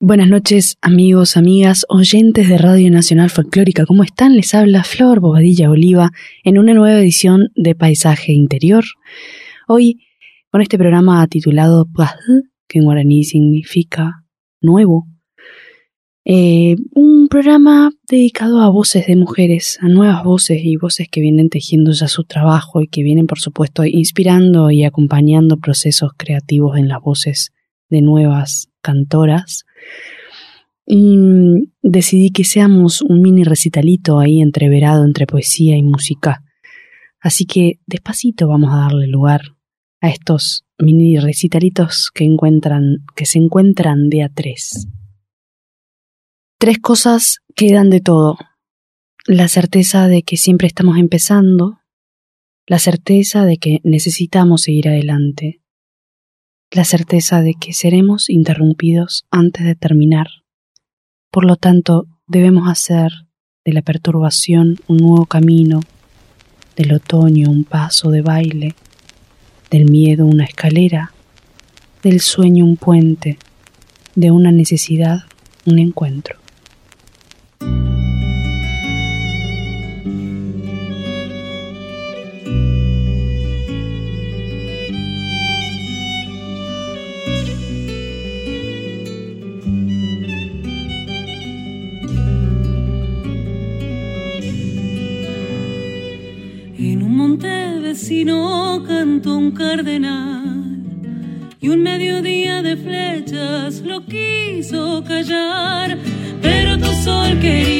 Buenas noches, amigos, amigas, oyentes de Radio Nacional Folclórica. ¿Cómo están? Les habla Flor Bobadilla Oliva en una nueva edición de Paisaje Interior. Hoy, con este programa titulado Paz, que en guaraní significa nuevo. Eh, un programa dedicado a voces de mujeres, a nuevas voces y voces que vienen tejiendo ya su trabajo y que vienen, por supuesto, inspirando y acompañando procesos creativos en las voces de nuevas cantoras y mm, decidí que seamos un mini recitalito ahí entreverado entre poesía y música. Así que despacito vamos a darle lugar a estos mini recitalitos que encuentran, que se encuentran de a tres. Tres cosas quedan de todo. La certeza de que siempre estamos empezando, la certeza de que necesitamos seguir adelante, la certeza de que seremos interrumpidos antes de terminar. Por lo tanto, debemos hacer de la perturbación un nuevo camino, del otoño un paso de baile, del miedo una escalera, del sueño un puente, de una necesidad un encuentro. No cantó un cardenal y un mediodía de flechas lo quiso callar, pero tu sol quería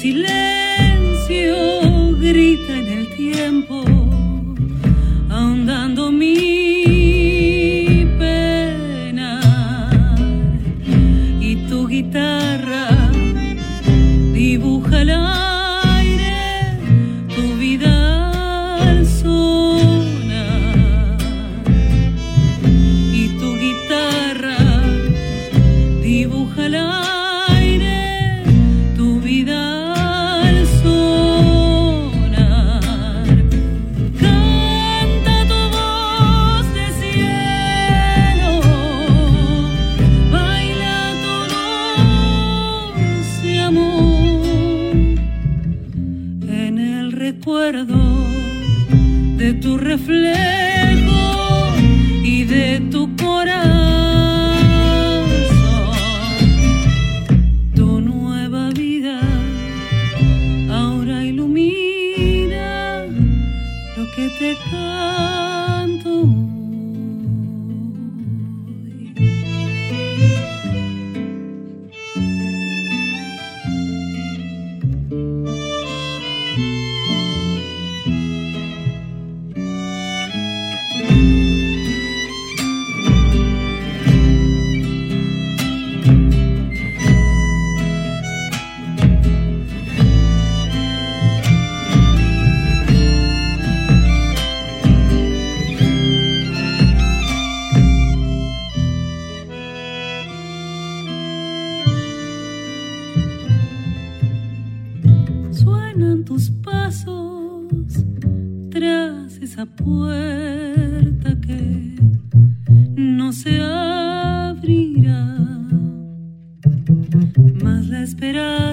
silencio grita en el tiempo. tus pasos tras esa puerta que no se abrirá, más la esperanza.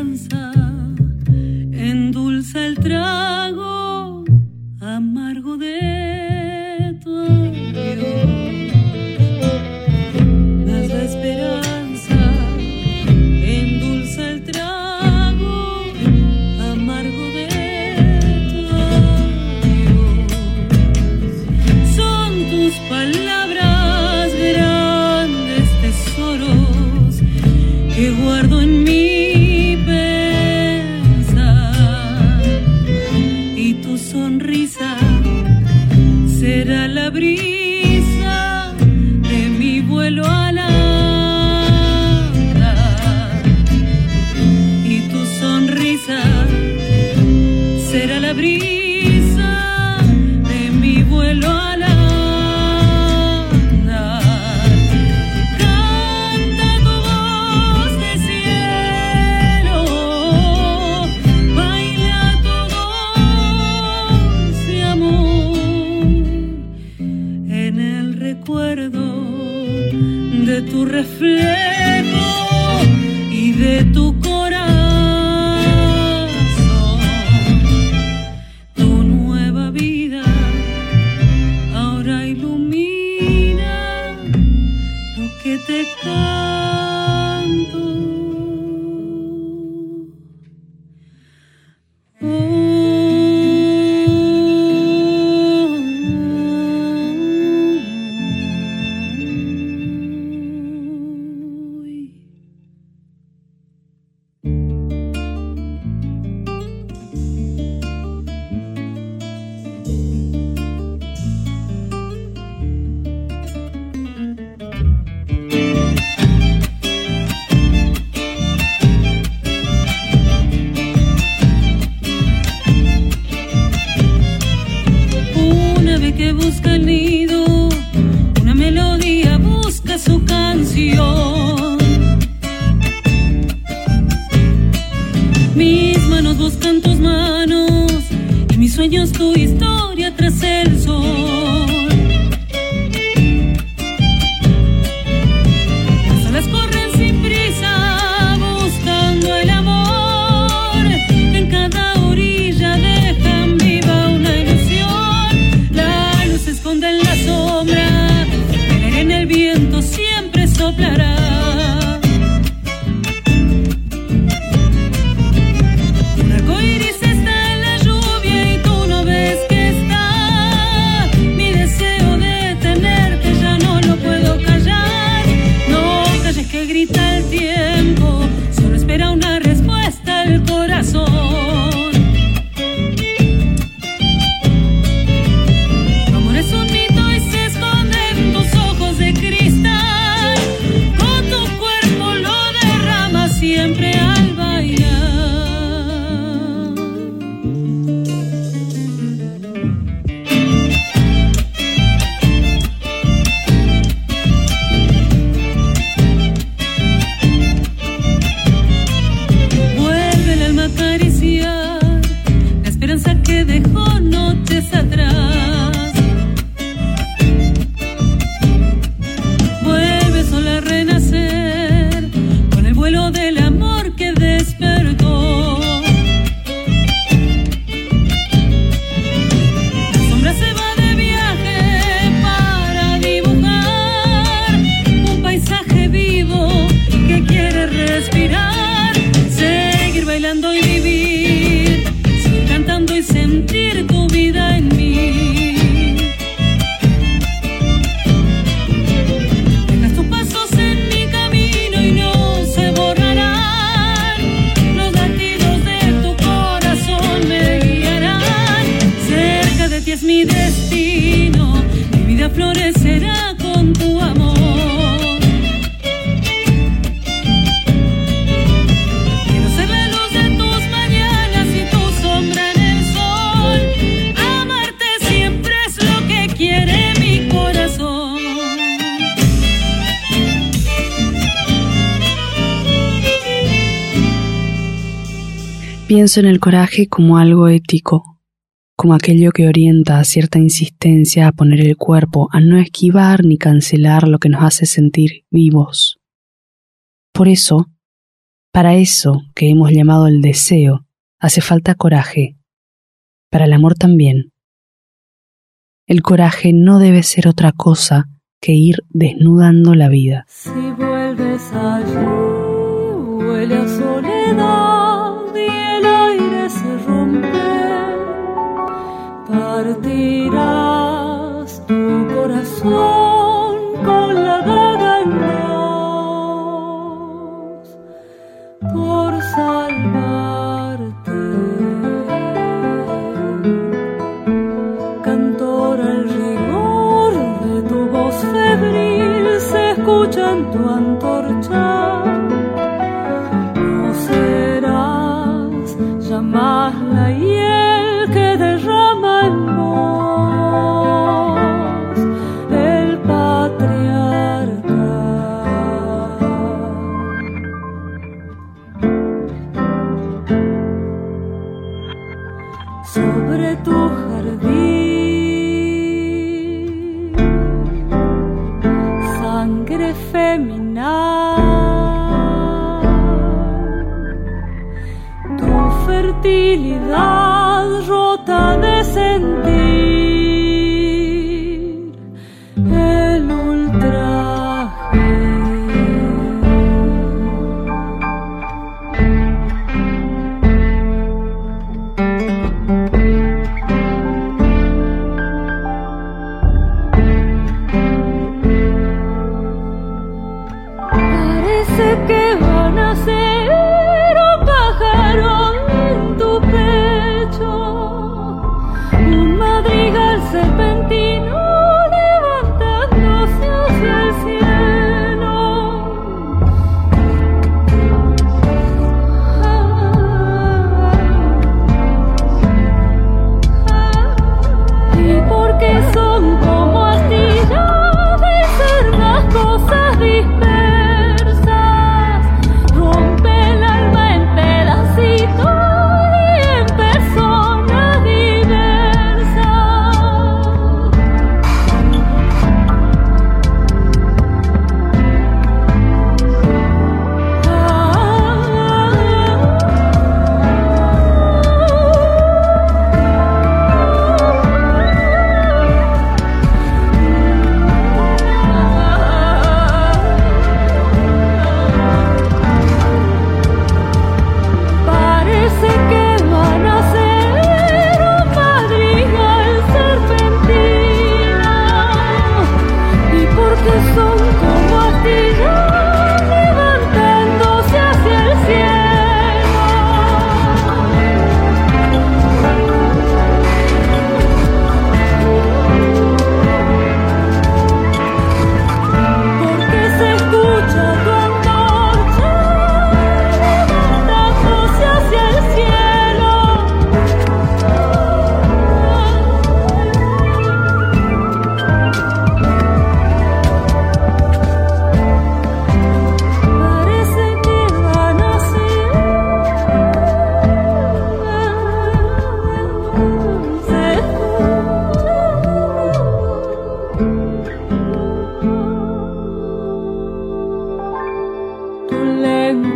Mm. Pienso en el coraje como algo ético, como aquello que orienta a cierta insistencia a poner el cuerpo, a no esquivar ni cancelar lo que nos hace sentir vivos. Por eso, para eso que hemos llamado el deseo, hace falta coraje. Para el amor también. El coraje no debe ser otra cosa que ir desnudando la vida. Si vuelves allí, huele a soledad y el aire se rompe. Partirás tu corazón con la daga en dos por salvarte. Cantor al rigor de tu voz febril se escucha en tu mahlaya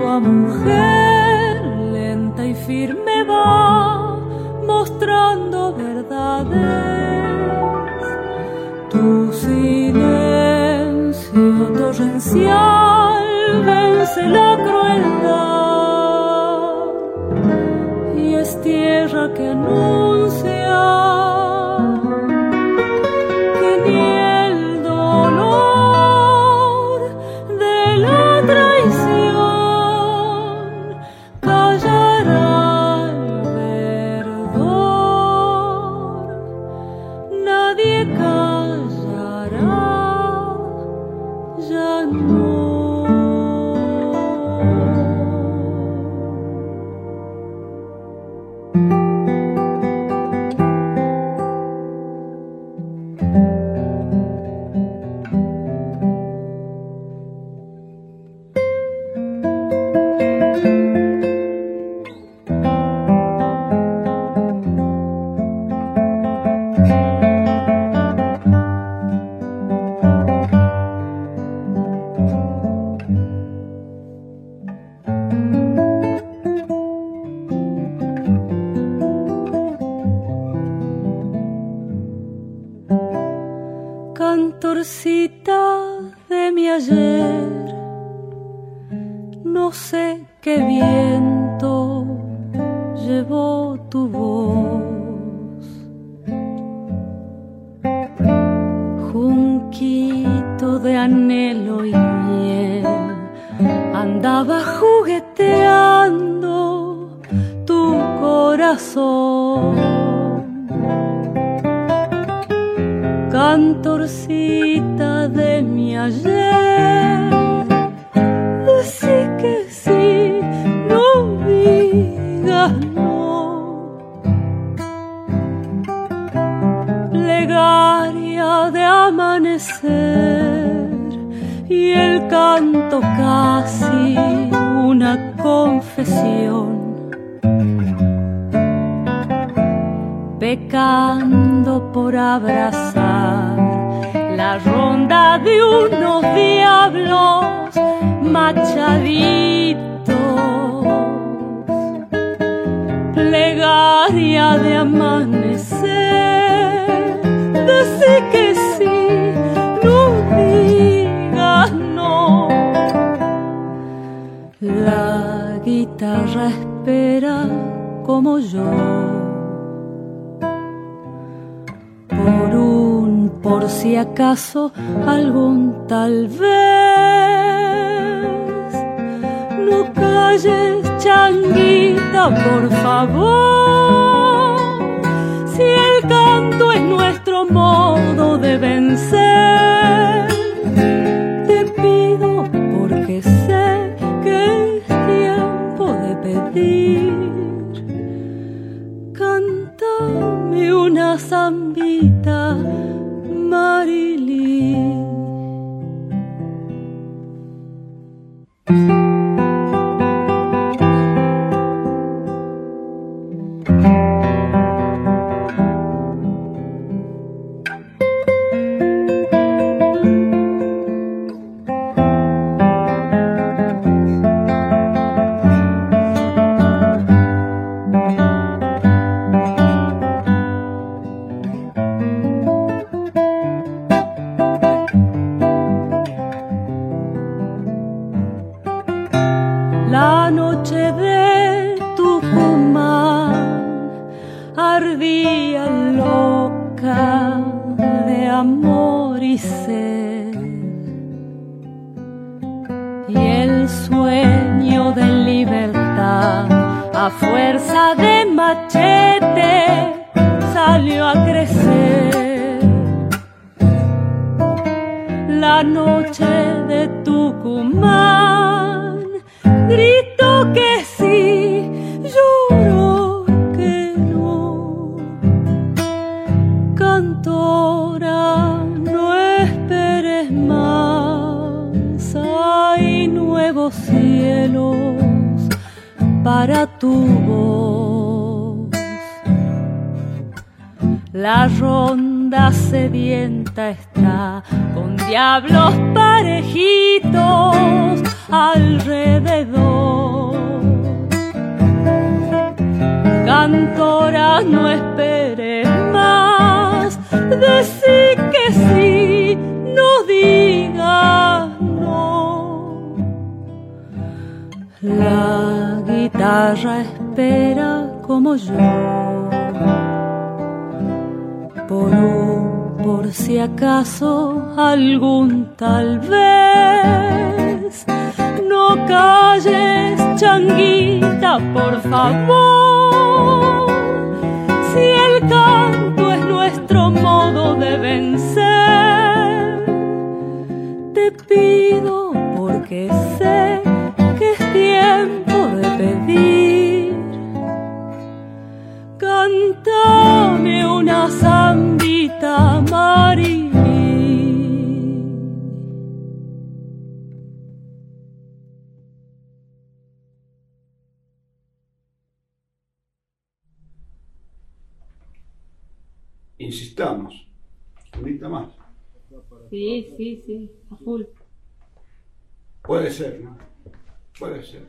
lengua, mujer, lenta y firme va mostrando verdades. Tu silencio torrencial vence la crueldad y es tierra que anuncia andaba jugueteando tu corazón. cantorcita de mi ayer. Decí que sí, no digas no. Plegaria de amanecer y el canto casi una confesión. pecando por abrazar la ronda de unos diablos machaditos. Plegaria de amanecer, decí que sí, La guitarra espera como yo por un por si acaso algún tal vez. No calles, changuita, por favor. Si el canto es nuestro modo de vencer, Una zambita, Marily. Espera como yo por un, por si acaso, algún tal vez. No calles, changuita, por favor. Si el canto es nuestro modo de vencer, te pido porque sé una zambita, Marily. Insistamos. Unita más. Sí, sí, sí, a full. Puede ser, ¿no? Puede ser.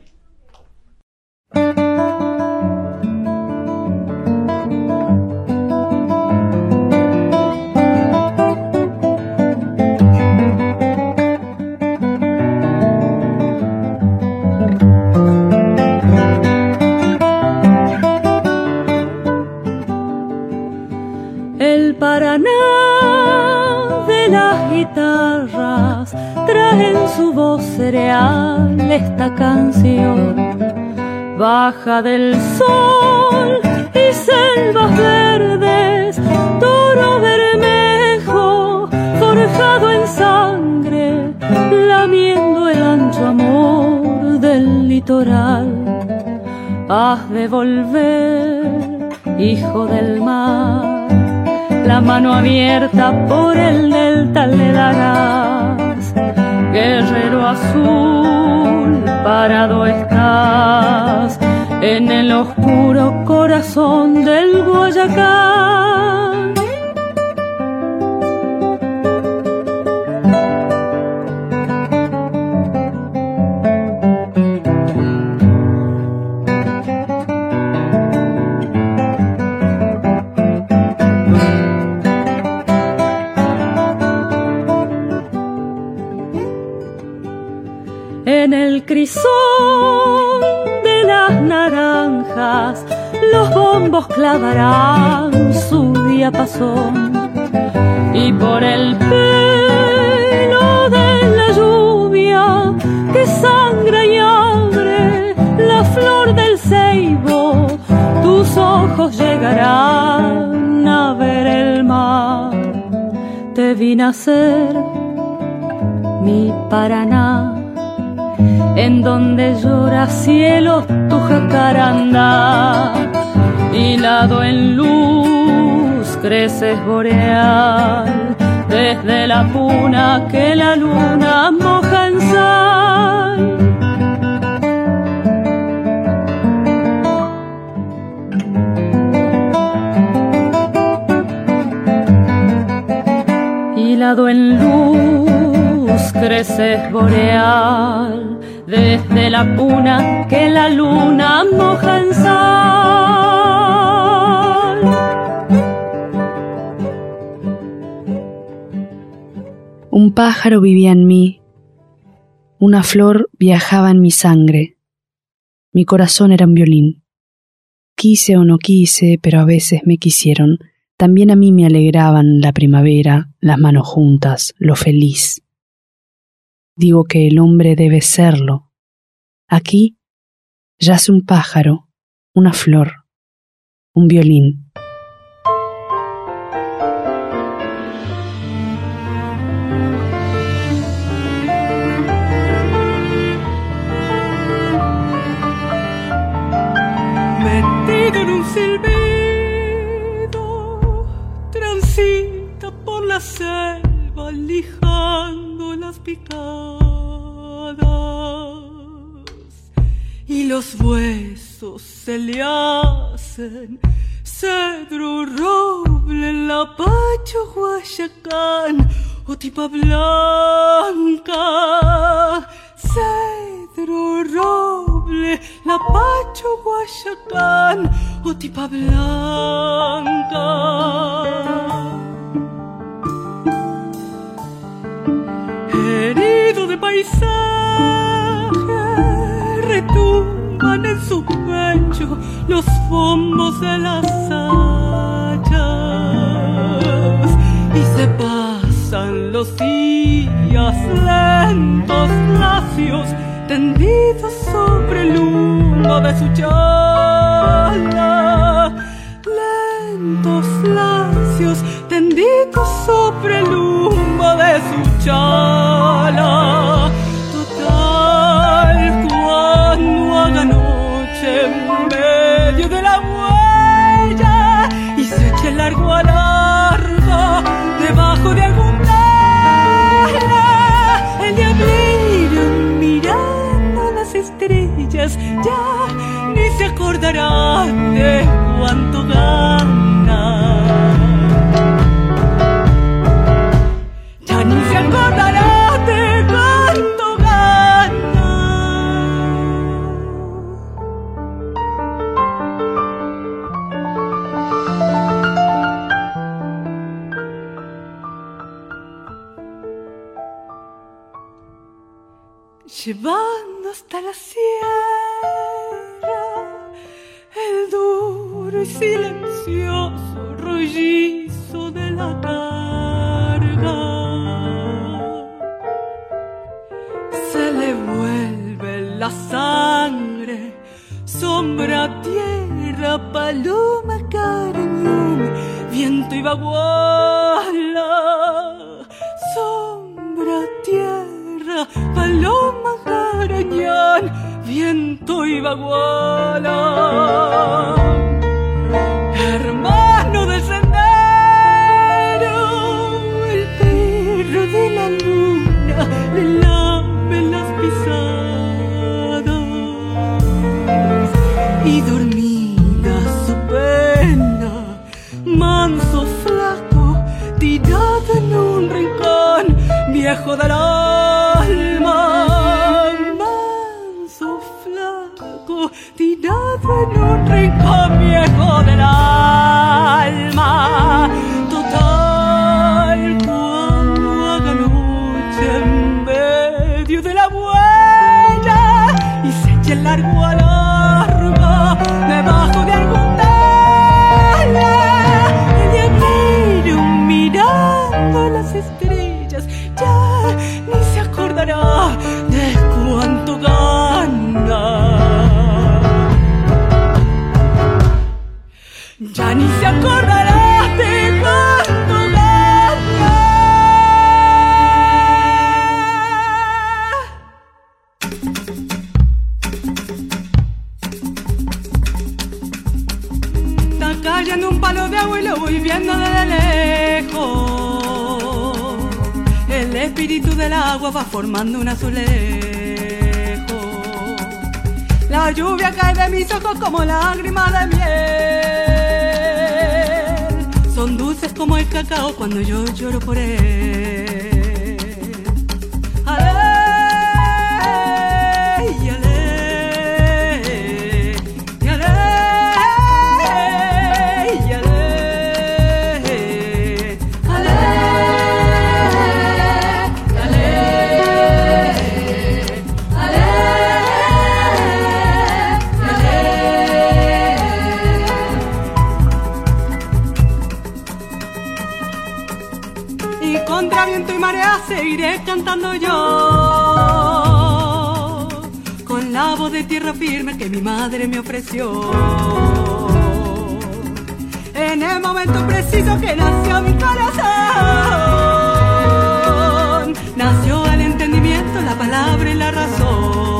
Traen su voz cereal esta canción. Baja del sol y selvas verdes, toro bermejo forjado en sangre, lamiendo el ancho amor del litoral. Has de volver, hijo del mar la mano abierta por el delta le darás. Guerrero azul, parado estás en el oscuro corazón del Guayacán. Clavarán su diapasón. Y por el pelo de la lluvia que sangra y abre la flor del ceibo, tus ojos llegarán a ver el mar. Te vi nacer, mi Paraná en donde llora cielo tu jacaranda, hilado en luz creces boreal, desde la puna que la luna moja en sal. Hilado en luz creces boreal, desde la puna que la luna moja en sal. Un pájaro vivía en mí, una flor viajaba en mi sangre, mi corazón era un violín. Quise o no quise, pero a veces me quisieron. También a mí me alegraban la primavera, las manos juntas, lo feliz. Digo que el hombre debe serlo. Aquí yace un pájaro, una flor, un violín. Y los huesos se le hacen cedro, roble, lapacho, guayacán o tipa blanca. Cedro, roble, lapacho, guayacán o tipa blanca. Herido de paisaje, retumban en su pecho los bombos de las hachas y se pasan los días lentos, lacios, tendidos sobre el humo de su chala. Lentos, lacios, tendidos sobre el humo de su chala. Total, cuando haga noche en medio de la huella y se eche largo a largo debajo de algún tela, el diablillo mirando las estrellas ya ni se acordará de cuánto gana. hasta la sierra, el duro y silencioso rollizo de la carga. Se le vuelve la sangre, sombra, tierra, paloma, carne, viento y baguala, sombra, tierra paloma cariñón, viento y baguala. Hermano del sendero, el perro de la luna, le lame las pisadas y dormida su pena, manso flaco, tirado en un rincón, viejo del alma. En un rincón, un azulejo. La lluvia cae de mis ojos como lágrimas de miel. Son dulces como el cacao cuando yo lloro por él. Tierra firme que mi madre me ofreció. En el momento preciso que nació mi corazón nació el entendimiento la palabra y la razón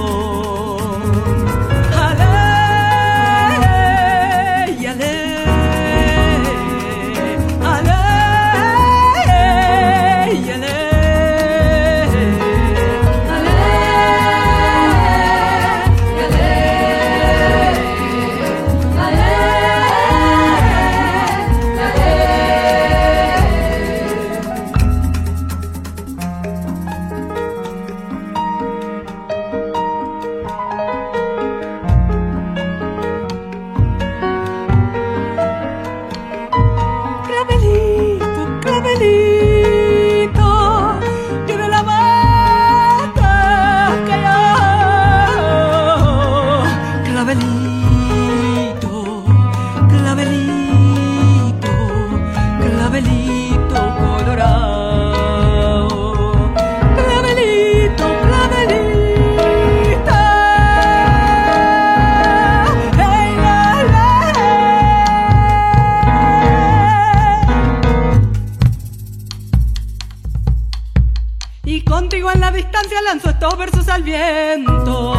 viento.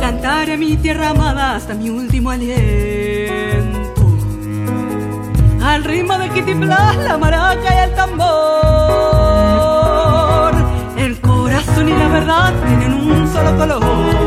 Cantaré mi tierra amada hasta mi último aliento. Al ritmo de Kitty Blas, la maraca y el tambor. El corazón y la verdad tienen un solo color.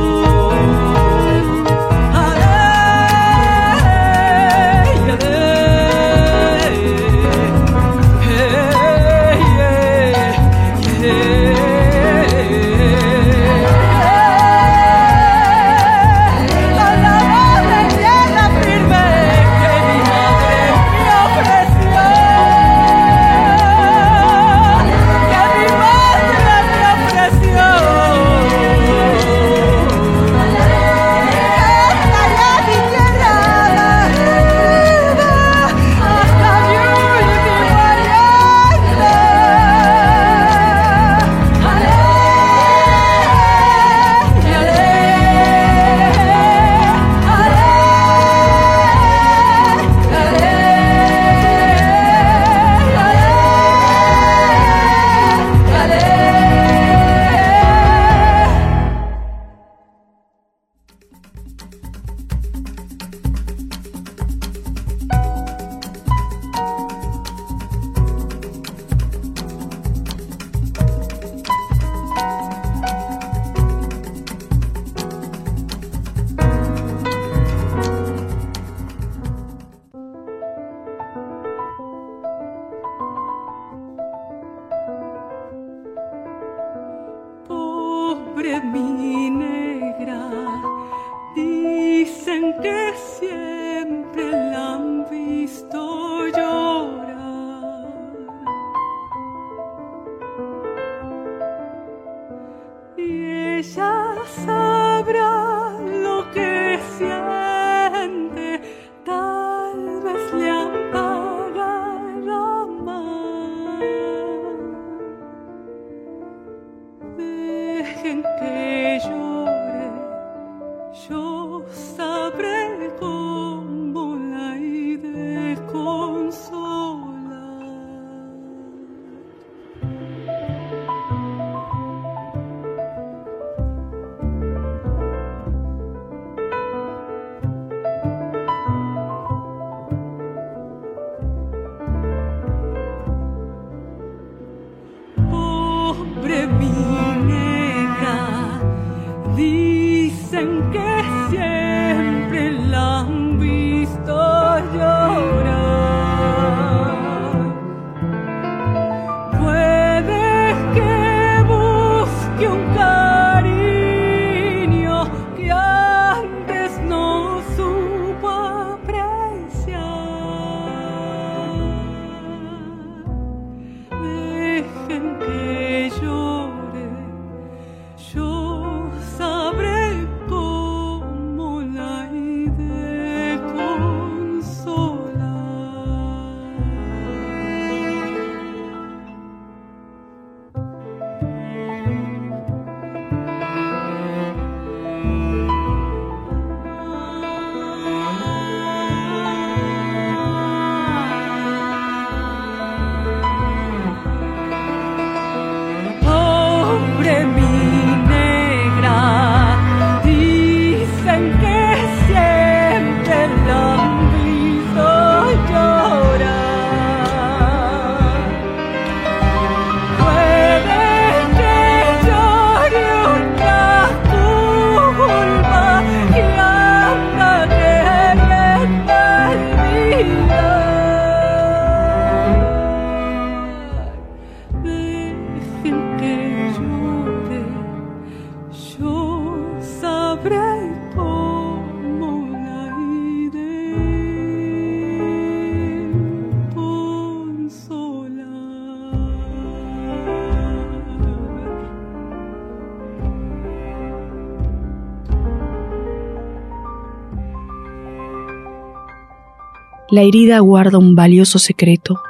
La herida guarda un valioso secreto.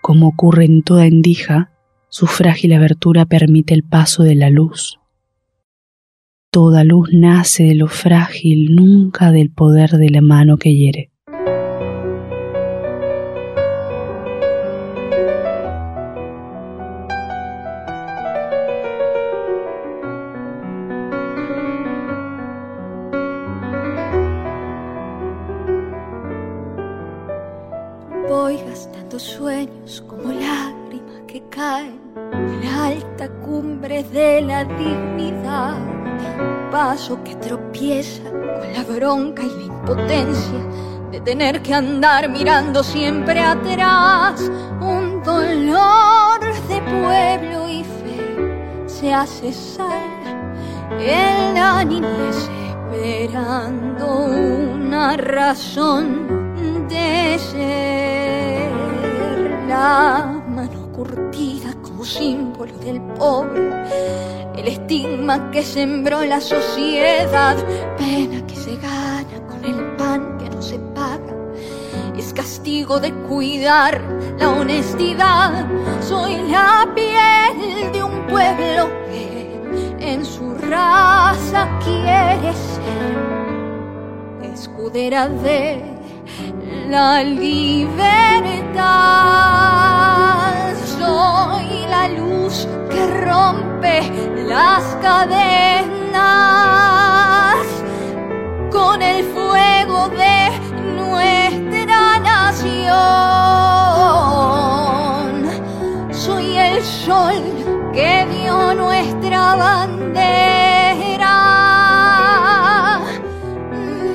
Como ocurre en toda endija, su frágil abertura permite el paso de la luz. Toda luz nace de lo frágil, nunca del poder de la mano que hiere. Tener que andar mirando siempre atrás. Un dolor de pueblo y fe se hace sal en la niñez esperando una razón de ser. La mano curtida como símbolo del pobre el estigma que sembró la sociedad, pena que se gana De cuidar la honestidad. Soy la piel de un pueblo que en su raza quiere ser escudera de la libertad. Soy la luz que rompe las cadenas con el fuego de Soy el sol que dio nuestra bandera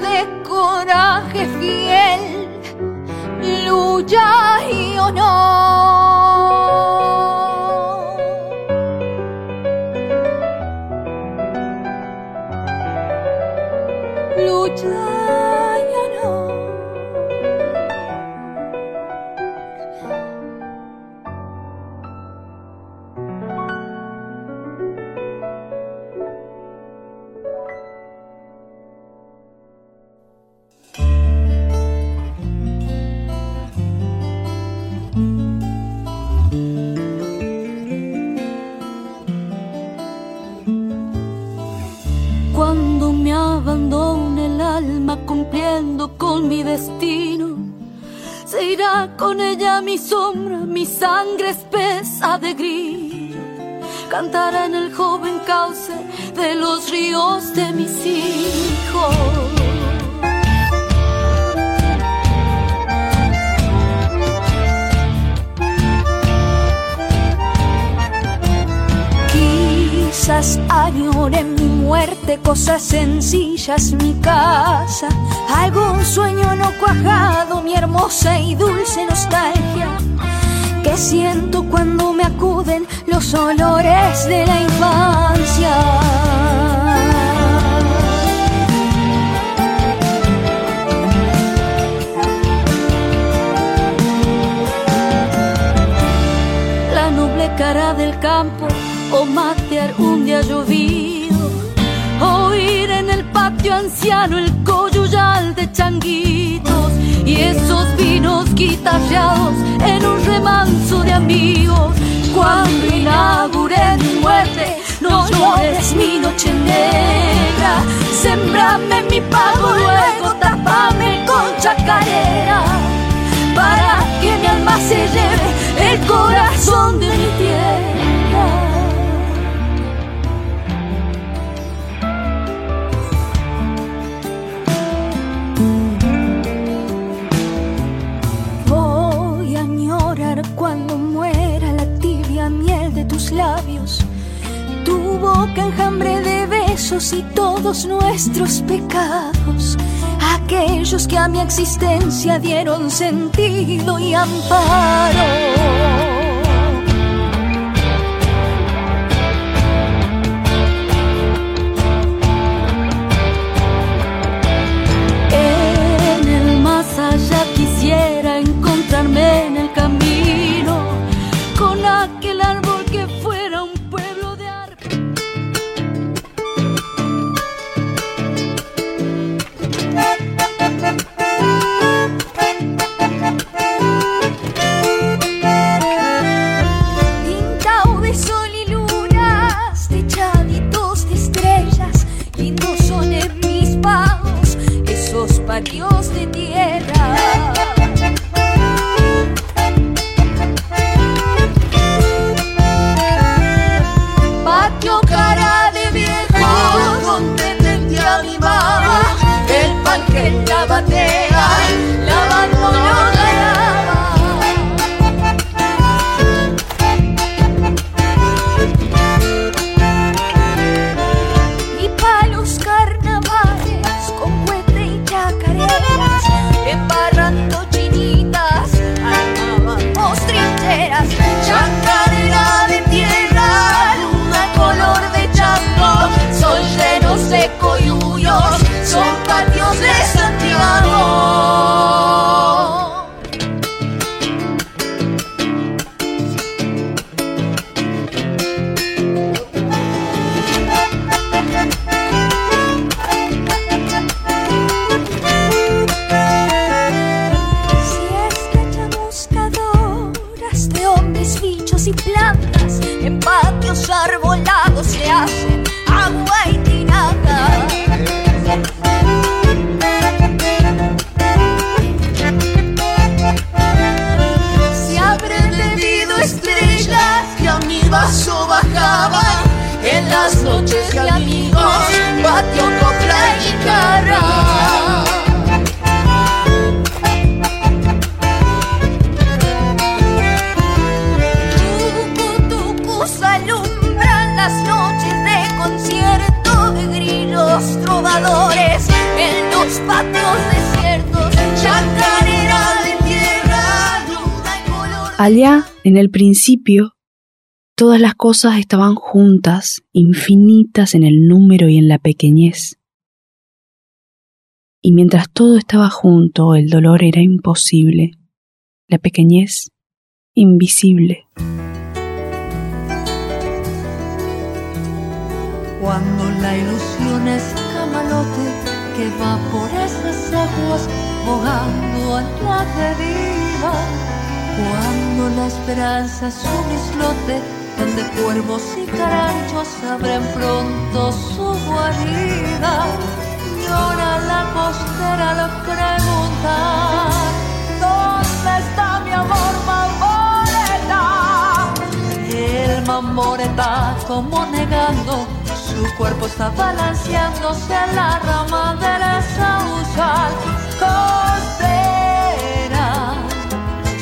de coraje fiel, lucha y honor. Con mi destino. Se irá con ella mi sombra, mi sangre espesa de grillo. Cantará en el joven cauce de los ríos de mis hijos. Quizás añore mi muerte, cosas sencillas, mi casa, algún sueño no cuajado, mi hermosa y dulce nostalgia, que siento cuando me acuden los olores de la infancia. Cara del campo o matear un día llovido, oír en el patio anciano el coyuyal de changuitos y esos vinos guitarreados en un remanso de amigos. Cuando inauguré mi muerte, no llores mi noche negra, sembrame mi pago, luego tapame con chacarera, para que mi alma se lleve el corazón de mi tierra. Labios, tu boca enjambre de besos y todos nuestros pecados, aquellos que a mi existencia dieron sentido y amparo. En patios arbolados se hacen agua y tinaja. Se abren bebido estrellas que a mi vaso bajaban. En las noches de amigos, patio, copla y guitarra Allá, en el principio, todas las cosas estaban juntas, infinitas en el número y en la pequeñez. Y mientras todo estaba junto, el dolor era imposible, la pequeñez invisible. Cuando aguas bogando a la deriva. Cuando la esperanza es un islote donde cuervos y caranchos abren pronto su guarida. llora la costera al preguntar ¿Dónde está mi amor mamoreta? El mamoreta como negando su cuerpo está balanceándose en la rama del sausal costera.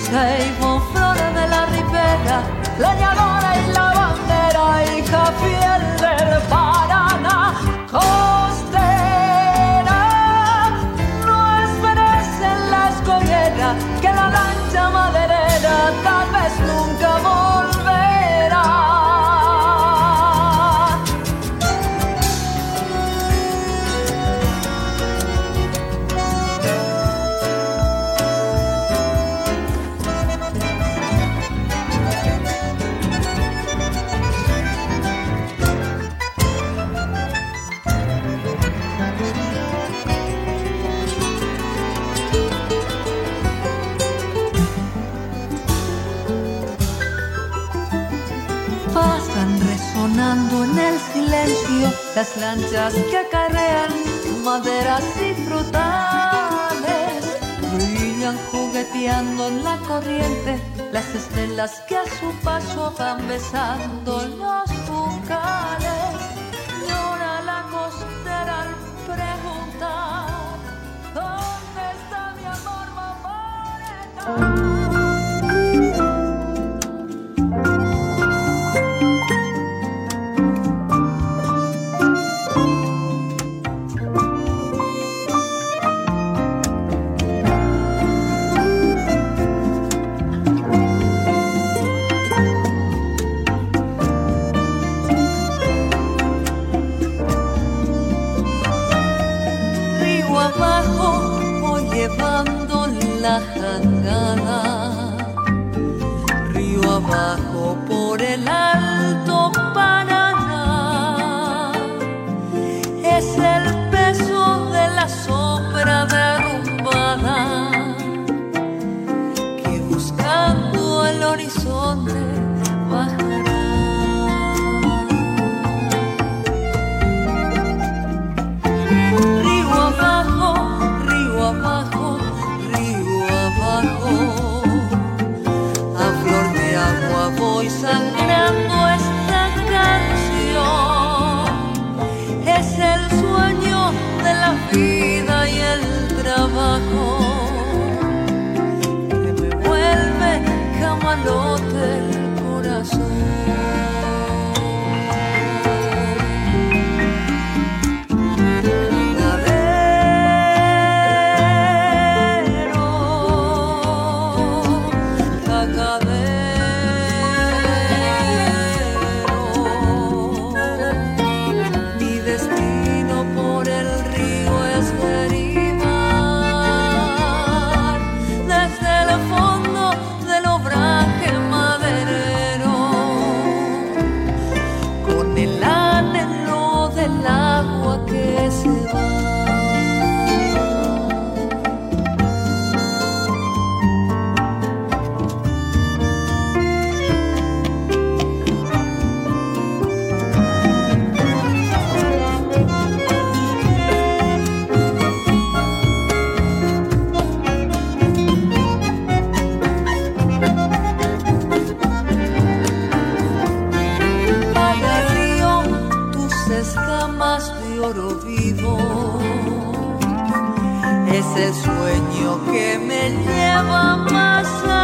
Seibo, flores de la ribera, la bandera, lanchas que acarrean maderas y frutales. Brillan jugueteando en la corriente las estelas que a su paso van besando los Es el sueño que me lleva más allá.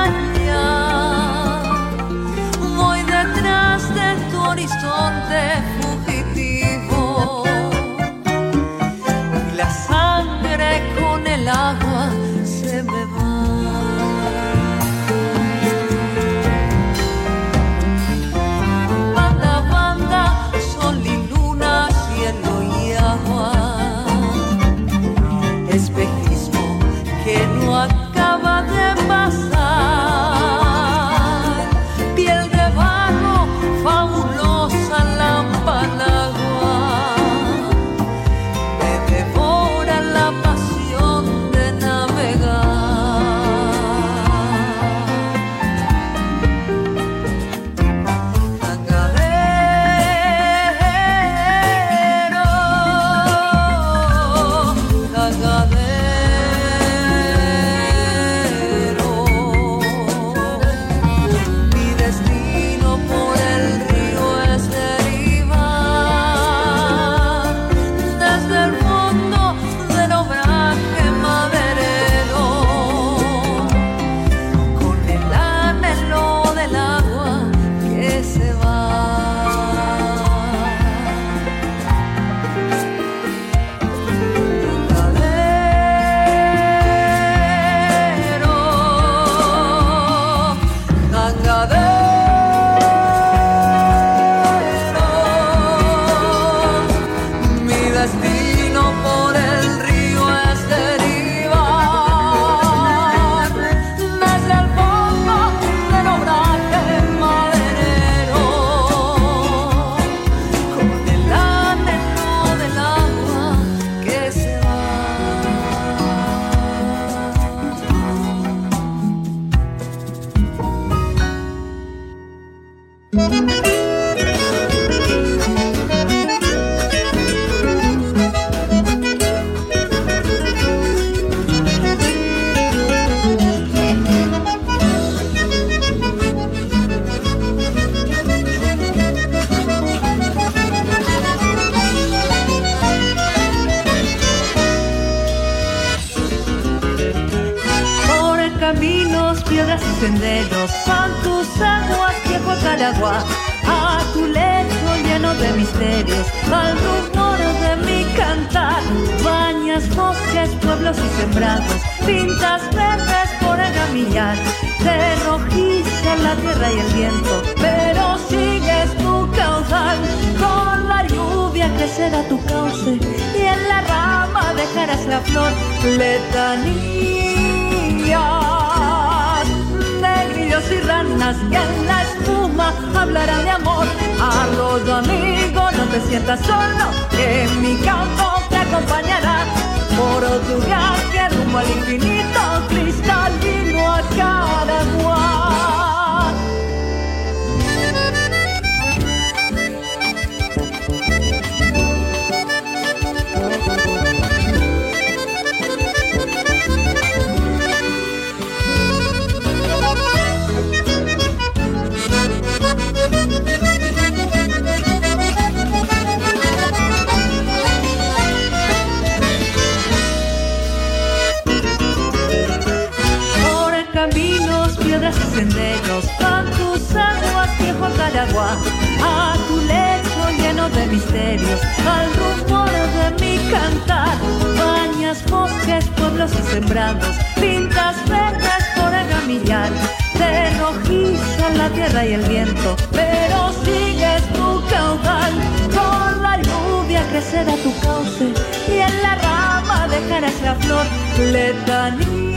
Pueblos y sembrados pintas verdes por agamillar te rojiza la tierra y el viento pero sigues tu caudal con la lluvia crecerá tu cauce y en la rama dejarás la flor letanía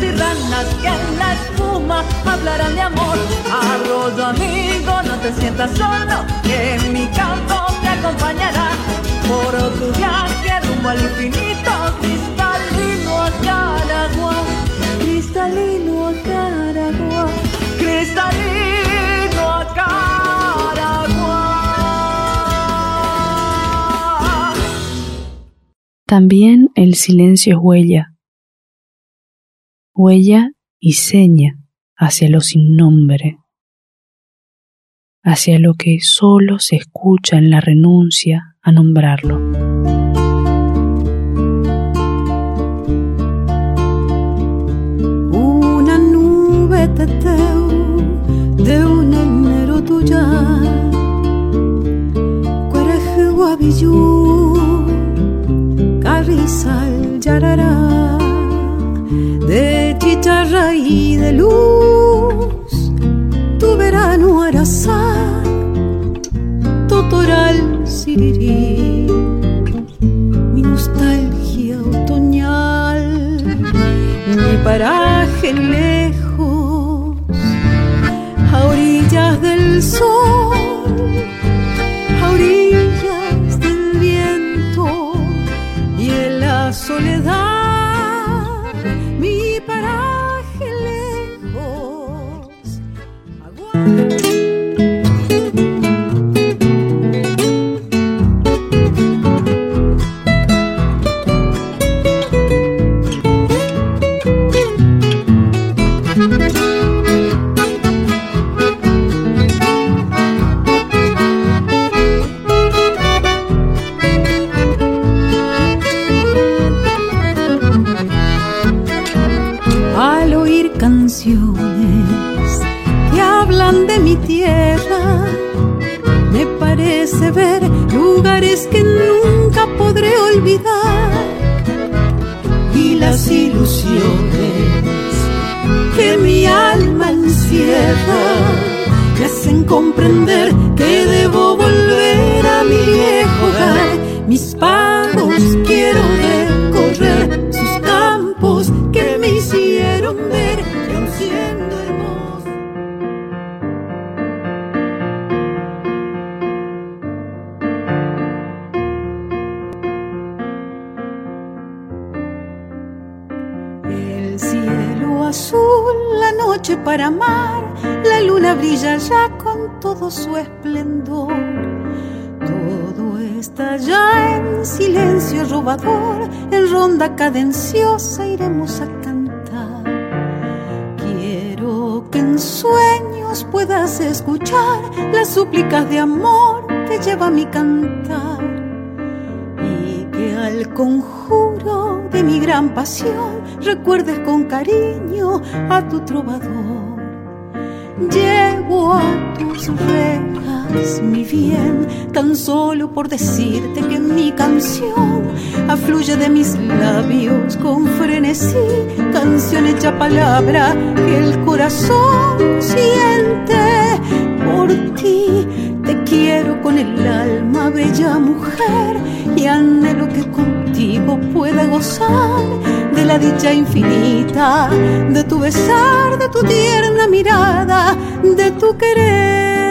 y ranas que en la espuma hablarán de amor. Arroyo amigo, no te sientas solo, que mi campo te acompañará. Por tu viaje rumbo al infinito, cristalino a Caragua, cristalino a Caragua, cristalino a Caragua. También el silencio es huella huella y seña hacia lo sin nombre, hacia lo que solo se escucha en la renuncia a nombrarlo. Una nube teteu de un enero tuya, carrizal yarará. De chicharra y de luz, tu verano arasá, totoral sirirí, paraje lejos, a orillas del sol, noche para amar, la luna brilla ya con todo su esplendor. Todo está ya en silencio robador, en ronda cadenciosa iremos a cantar. Quiero que en sueños puedas escuchar las súplicas de amor que lleva mi cantar y que al conjunto conjuro de mi gran pasión recuerdes con cariño a tu trovador. Llego a tus rejas, mi bien, tan solo por decirte que mi canción afluye de mis labios con frenesí, canción hecha palabra que el corazón siente por ti. Quiero con el alma, bella mujer, y anhelo que contigo pueda gozar de la dicha infinita, de tu besar, de tu tierna mirada, de tu querer.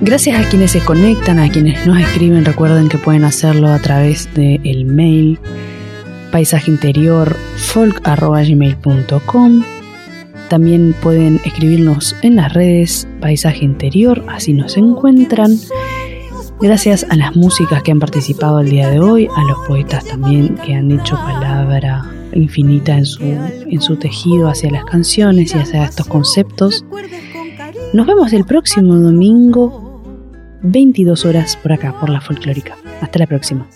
Gracias a quienes se conectan, a quienes nos escriben, recuerden que pueden hacerlo a través del el mail paisaje también pueden escribirnos en las redes Paisaje Interior, así nos encuentran. Gracias a las músicas que han participado el día de hoy, a los poetas también que han hecho palabra infinita en su, en su tejido hacia las canciones y hacia estos conceptos. Nos vemos el próximo domingo, 22 horas por acá, por la folclórica. Hasta la próxima.